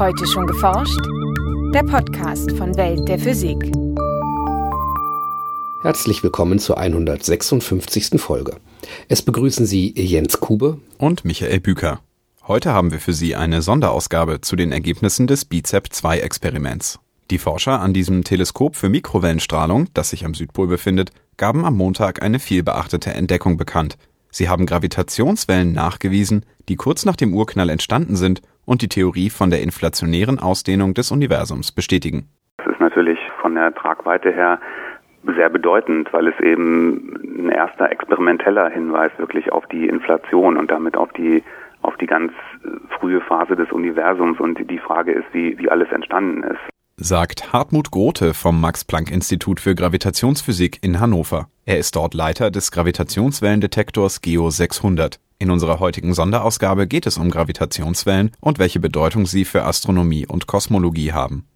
Heute schon geforscht? Der Podcast von Welt der Physik. Herzlich willkommen zur 156. Folge. Es begrüßen Sie Jens Kube und Michael Büker. Heute haben wir für Sie eine Sonderausgabe zu den Ergebnissen des BICEP-2-Experiments. Die Forscher an diesem Teleskop für Mikrowellenstrahlung, das sich am Südpol befindet, gaben am Montag eine vielbeachtete Entdeckung bekannt. Sie haben Gravitationswellen nachgewiesen, die kurz nach dem Urknall entstanden sind und die Theorie von der inflationären Ausdehnung des Universums bestätigen. Das ist natürlich von der Tragweite her sehr bedeutend, weil es eben ein erster experimenteller Hinweis wirklich auf die Inflation und damit auf die auf die ganz frühe Phase des Universums und die Frage ist, wie, wie alles entstanden ist. Sagt Hartmut Grote vom Max-Planck-Institut für Gravitationsphysik in Hannover. Er ist dort Leiter des Gravitationswellendetektors GEO 600. In unserer heutigen Sonderausgabe geht es um Gravitationswellen und welche Bedeutung sie für Astronomie und Kosmologie haben.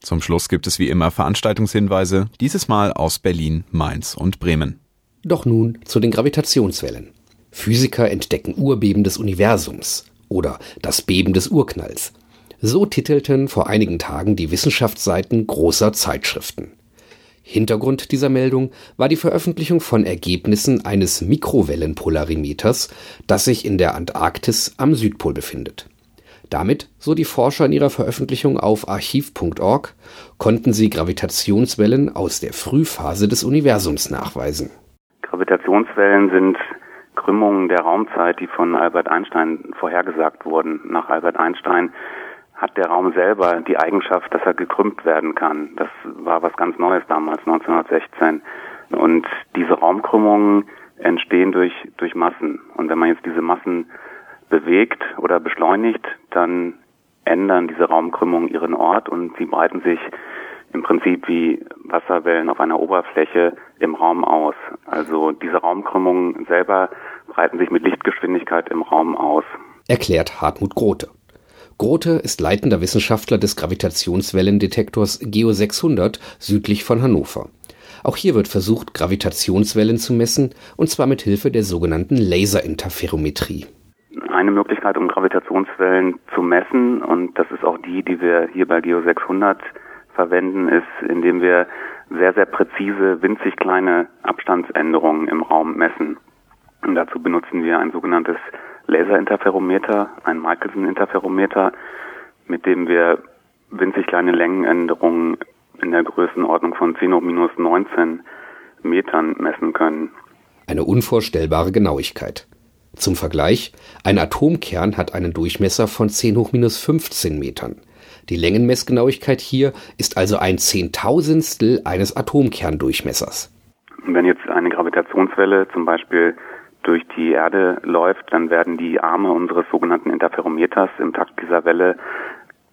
Zum Schluss gibt es wie immer Veranstaltungshinweise, dieses Mal aus Berlin, Mainz und Bremen. Doch nun zu den Gravitationswellen. Physiker entdecken Urbeben des Universums oder das Beben des Urknalls. So titelten vor einigen Tagen die Wissenschaftsseiten großer Zeitschriften. Hintergrund dieser Meldung war die Veröffentlichung von Ergebnissen eines Mikrowellenpolarimeters, das sich in der Antarktis am Südpol befindet. Damit, so die Forscher in ihrer Veröffentlichung auf archiv.org, konnten sie Gravitationswellen aus der Frühphase des Universums nachweisen. Gravitationswellen sind Krümmungen der Raumzeit, die von Albert Einstein vorhergesagt wurden. Nach Albert Einstein hat der Raum selber die Eigenschaft, dass er gekrümmt werden kann. Das war was ganz Neues damals, 1916. Und diese Raumkrümmungen entstehen durch, durch Massen. Und wenn man jetzt diese Massen bewegt oder beschleunigt, dann ändern diese Raumkrümmungen ihren Ort und sie breiten sich im Prinzip wie Wasserwellen auf einer Oberfläche im Raum aus. Also diese Raumkrümmungen selber breiten sich mit Lichtgeschwindigkeit im Raum aus. Erklärt Hartmut Grote. Grote ist leitender Wissenschaftler des Gravitationswellendetektors GEO 600 südlich von Hannover. Auch hier wird versucht, Gravitationswellen zu messen, und zwar mit Hilfe der sogenannten Laserinterferometrie. Eine Möglichkeit, um Gravitationswellen zu messen, und das ist auch die, die wir hier bei GEO 600 verwenden, ist, indem wir sehr, sehr präzise, winzig kleine Abstandsänderungen im Raum messen. Und dazu benutzen wir ein sogenanntes Laserinterferometer, ein Michelson-Interferometer, mit dem wir winzig kleine Längenänderungen in der Größenordnung von 10 hoch minus 19 Metern messen können. Eine unvorstellbare Genauigkeit. Zum Vergleich, ein Atomkern hat einen Durchmesser von 10 hoch minus 15 Metern. Die Längenmessgenauigkeit hier ist also ein Zehntausendstel eines Atomkerndurchmessers. Wenn jetzt eine Gravitationswelle zum Beispiel durch die Erde läuft, dann werden die Arme unseres sogenannten Interferometers im Takt dieser Welle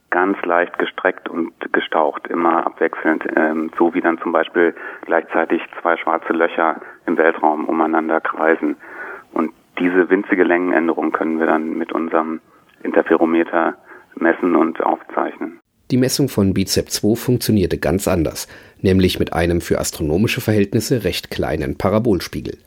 ganz leicht gestreckt und gestaucht, immer abwechselnd, ähm, so wie dann zum Beispiel gleichzeitig zwei schwarze Löcher im Weltraum umeinander kreisen. Und diese winzige Längenänderung können wir dann mit unserem Interferometer messen und aufzeichnen. Die Messung von BICEP 2 funktionierte ganz anders, nämlich mit einem für astronomische Verhältnisse recht kleinen Parabolspiegel.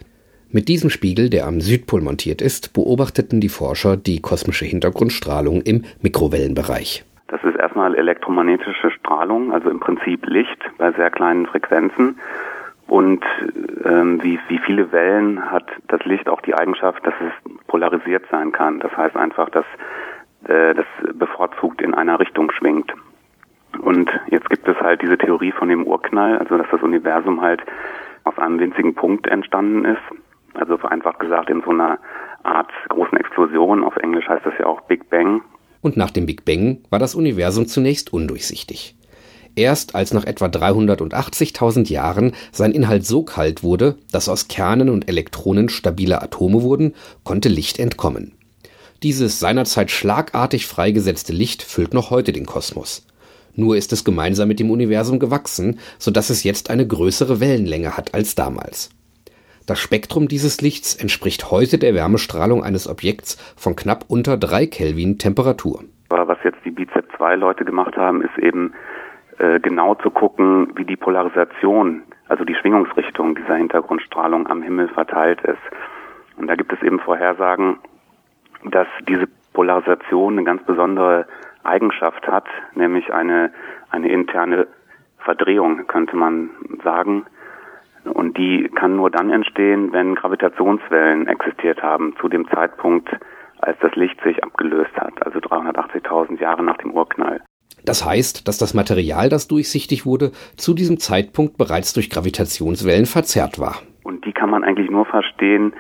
Mit diesem Spiegel, der am Südpol montiert ist, beobachteten die Forscher die kosmische Hintergrundstrahlung im Mikrowellenbereich. Das ist erstmal elektromagnetische Strahlung, also im Prinzip Licht bei sehr kleinen Frequenzen. Und ähm, wie, wie viele Wellen hat das Licht auch die Eigenschaft, dass es polarisiert sein kann. Das heißt einfach, dass äh, das bevorzugt in einer Richtung schwingt. Und jetzt gibt es halt diese Theorie von dem Urknall, also dass das Universum halt aus einem winzigen Punkt entstanden ist also vereinfacht gesagt in so einer Art großen Explosion. Auf Englisch heißt das ja auch Big Bang. Und nach dem Big Bang war das Universum zunächst undurchsichtig. Erst als nach etwa 380.000 Jahren sein Inhalt so kalt wurde, dass aus Kernen und Elektronen stabile Atome wurden, konnte Licht entkommen. Dieses seinerzeit schlagartig freigesetzte Licht füllt noch heute den Kosmos. Nur ist es gemeinsam mit dem Universum gewachsen, so dass es jetzt eine größere Wellenlänge hat als damals. Das Spektrum dieses Lichts entspricht heute der Wärmestrahlung eines Objekts von knapp unter 3 Kelvin Temperatur. Was jetzt die BICEP 2 Leute gemacht haben, ist eben äh, genau zu gucken, wie die Polarisation, also die Schwingungsrichtung dieser Hintergrundstrahlung am Himmel verteilt ist. Und da gibt es eben Vorhersagen, dass diese Polarisation eine ganz besondere Eigenschaft hat, nämlich eine, eine interne Verdrehung, könnte man sagen. Und die kann nur dann entstehen, wenn Gravitationswellen existiert haben, zu dem Zeitpunkt, als das Licht sich abgelöst hat, also 380.000 Jahre nach dem Urknall. Das heißt, dass das Material, das durchsichtig wurde, zu diesem Zeitpunkt bereits durch Gravitationswellen verzerrt war. Und die kann man eigentlich nur verstehen,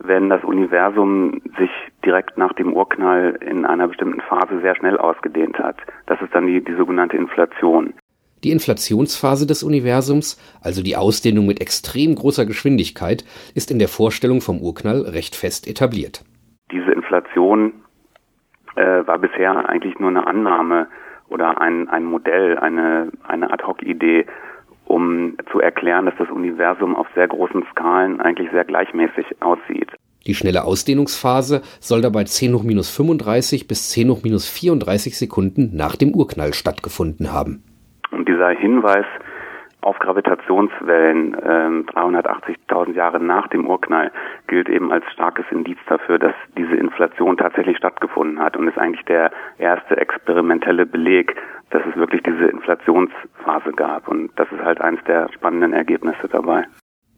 wenn das Universum sich direkt nach dem Urknall in einer bestimmten Phase sehr schnell ausgedehnt hat. Das ist dann die, die sogenannte Inflation. Die Inflationsphase des Universums, also die Ausdehnung mit extrem großer Geschwindigkeit, ist in der Vorstellung vom Urknall recht fest etabliert. Diese Inflation äh, war bisher eigentlich nur eine Annahme oder ein, ein Modell, eine, eine Ad-hoc-Idee, um zu erklären, dass das Universum auf sehr großen Skalen eigentlich sehr gleichmäßig aussieht. Die schnelle Ausdehnungsphase soll dabei 10 hoch minus 35 bis 10 hoch minus 34 Sekunden nach dem Urknall stattgefunden haben. Und dieser Hinweis auf Gravitationswellen äh, 380.000 Jahre nach dem Urknall gilt eben als starkes Indiz dafür, dass diese Inflation tatsächlich stattgefunden hat und ist eigentlich der erste experimentelle Beleg, dass es wirklich diese Inflationsphase gab. Und das ist halt eines der spannenden Ergebnisse dabei.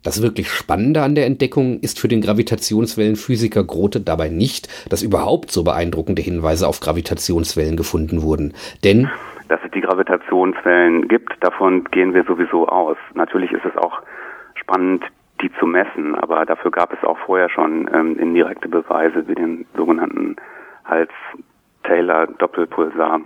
Das wirklich Spannende an der Entdeckung ist für den Gravitationswellenphysiker Grote dabei nicht, dass überhaupt so beeindruckende Hinweise auf Gravitationswellen gefunden wurden. Denn dass es die Gravitationswellen gibt, davon gehen wir sowieso aus. Natürlich ist es auch spannend, die zu messen, aber dafür gab es auch vorher schon ähm, indirekte Beweise wie den sogenannten Hals-Taylor-Doppelpulsar.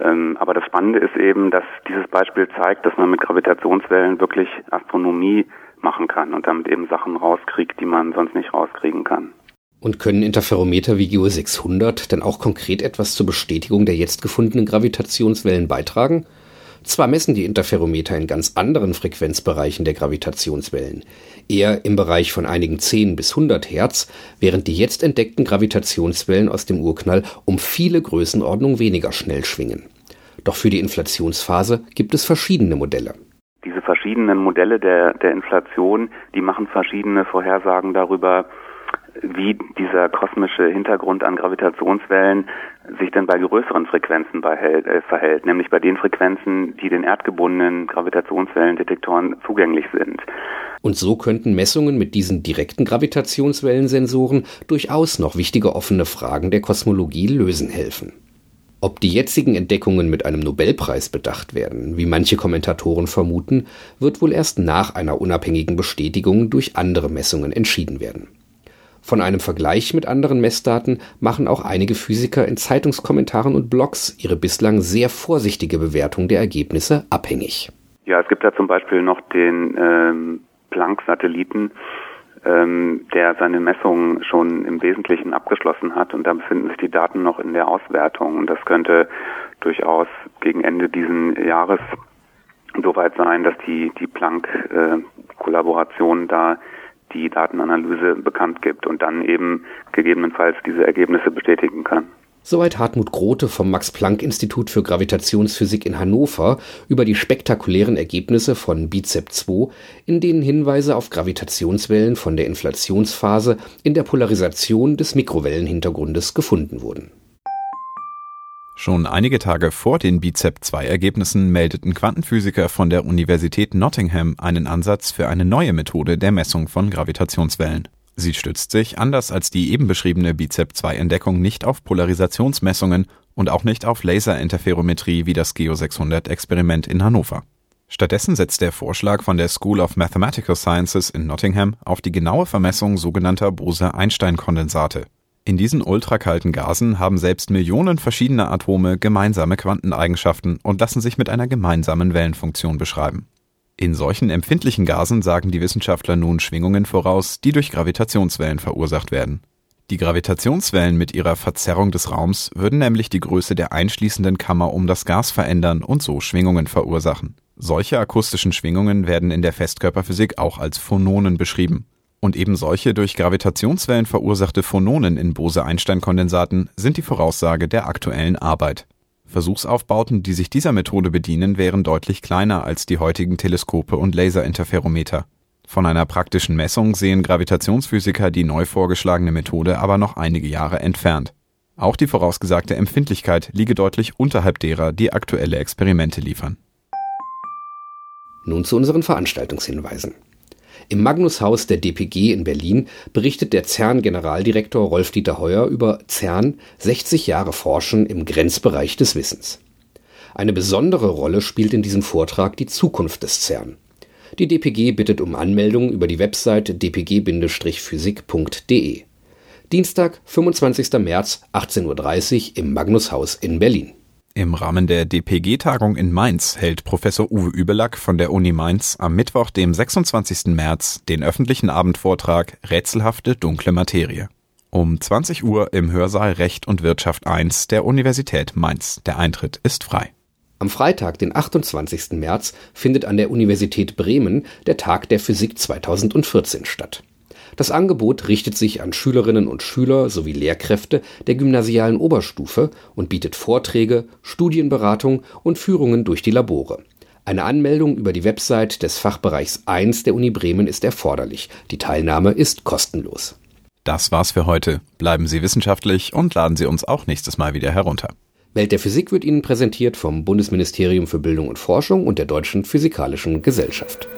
Ähm, aber das Spannende ist eben, dass dieses Beispiel zeigt, dass man mit Gravitationswellen wirklich Astronomie machen kann und damit eben Sachen rauskriegt, die man sonst nicht rauskriegen kann. Und können Interferometer wie GEO 600 denn auch konkret etwas zur Bestätigung der jetzt gefundenen Gravitationswellen beitragen? Zwar messen die Interferometer in ganz anderen Frequenzbereichen der Gravitationswellen, eher im Bereich von einigen 10 bis 100 Hertz, während die jetzt entdeckten Gravitationswellen aus dem Urknall um viele Größenordnungen weniger schnell schwingen. Doch für die Inflationsphase gibt es verschiedene Modelle. Diese verschiedenen Modelle der, der Inflation, die machen verschiedene Vorhersagen darüber, wie dieser kosmische Hintergrund an Gravitationswellen sich denn bei größeren Frequenzen behält, äh, verhält, nämlich bei den Frequenzen, die den erdgebundenen Gravitationswellendetektoren zugänglich sind. Und so könnten Messungen mit diesen direkten Gravitationswellensensoren durchaus noch wichtige offene Fragen der Kosmologie lösen helfen. Ob die jetzigen Entdeckungen mit einem Nobelpreis bedacht werden, wie manche Kommentatoren vermuten, wird wohl erst nach einer unabhängigen Bestätigung durch andere Messungen entschieden werden. Von einem Vergleich mit anderen Messdaten machen auch einige Physiker in Zeitungskommentaren und Blogs ihre bislang sehr vorsichtige Bewertung der Ergebnisse abhängig. Ja, es gibt da zum Beispiel noch den ähm, Planck-Satelliten, ähm, der seine Messungen schon im Wesentlichen abgeschlossen hat und da befinden sich die Daten noch in der Auswertung und das könnte durchaus gegen Ende diesen Jahres soweit sein, dass die, die Planck-Kollaboration äh, da die Datenanalyse bekannt gibt und dann eben gegebenenfalls diese Ergebnisse bestätigen kann. Soweit Hartmut Grote vom Max-Planck-Institut für Gravitationsphysik in Hannover über die spektakulären Ergebnisse von BICEP 2, in denen Hinweise auf Gravitationswellen von der Inflationsphase in der Polarisation des Mikrowellenhintergrundes gefunden wurden Schon einige Tage vor den BICEP-2-Ergebnissen meldeten Quantenphysiker von der Universität Nottingham einen Ansatz für eine neue Methode der Messung von Gravitationswellen. Sie stützt sich, anders als die eben beschriebene BICEP-2-Entdeckung, nicht auf Polarisationsmessungen und auch nicht auf Laserinterferometrie wie das GEO 600-Experiment in Hannover. Stattdessen setzt der Vorschlag von der School of Mathematical Sciences in Nottingham auf die genaue Vermessung sogenannter Bose-Einstein-Kondensate. In diesen ultrakalten Gasen haben selbst Millionen verschiedener Atome gemeinsame Quanteneigenschaften und lassen sich mit einer gemeinsamen Wellenfunktion beschreiben. In solchen empfindlichen Gasen sagen die Wissenschaftler nun Schwingungen voraus, die durch Gravitationswellen verursacht werden. Die Gravitationswellen mit ihrer Verzerrung des Raums würden nämlich die Größe der einschließenden Kammer um das Gas verändern und so Schwingungen verursachen. Solche akustischen Schwingungen werden in der Festkörperphysik auch als Phononen beschrieben. Und eben solche durch Gravitationswellen verursachte Phononen in Bose-Einstein-Kondensaten sind die Voraussage der aktuellen Arbeit. Versuchsaufbauten, die sich dieser Methode bedienen, wären deutlich kleiner als die heutigen Teleskope und Laserinterferometer. Von einer praktischen Messung sehen Gravitationsphysiker die neu vorgeschlagene Methode aber noch einige Jahre entfernt. Auch die vorausgesagte Empfindlichkeit liege deutlich unterhalb derer, die aktuelle Experimente liefern. Nun zu unseren Veranstaltungshinweisen. Im Magnushaus der DPG in Berlin berichtet der CERN-Generaldirektor Rolf-Dieter Heuer über CERN 60 Jahre Forschen im Grenzbereich des Wissens. Eine besondere Rolle spielt in diesem Vortrag die Zukunft des CERN. Die DPG bittet um Anmeldung über die Website dpg-physik.de. Dienstag, 25. März, 18.30 Uhr im Magnushaus in Berlin. Im Rahmen der DPG-Tagung in Mainz hält Professor Uwe Übelack von der Uni Mainz am Mittwoch, dem 26. März, den öffentlichen Abendvortrag Rätselhafte dunkle Materie. Um 20 Uhr im Hörsaal Recht und Wirtschaft 1 der Universität Mainz. Der Eintritt ist frei. Am Freitag, den 28. März, findet an der Universität Bremen der Tag der Physik 2014 statt. Das Angebot richtet sich an Schülerinnen und Schüler sowie Lehrkräfte der gymnasialen Oberstufe und bietet Vorträge, Studienberatung und Führungen durch die Labore. Eine Anmeldung über die Website des Fachbereichs 1 der Uni Bremen ist erforderlich. Die Teilnahme ist kostenlos. Das war's für heute. Bleiben Sie wissenschaftlich und laden Sie uns auch nächstes Mal wieder herunter. Welt der Physik wird Ihnen präsentiert vom Bundesministerium für Bildung und Forschung und der Deutschen Physikalischen Gesellschaft.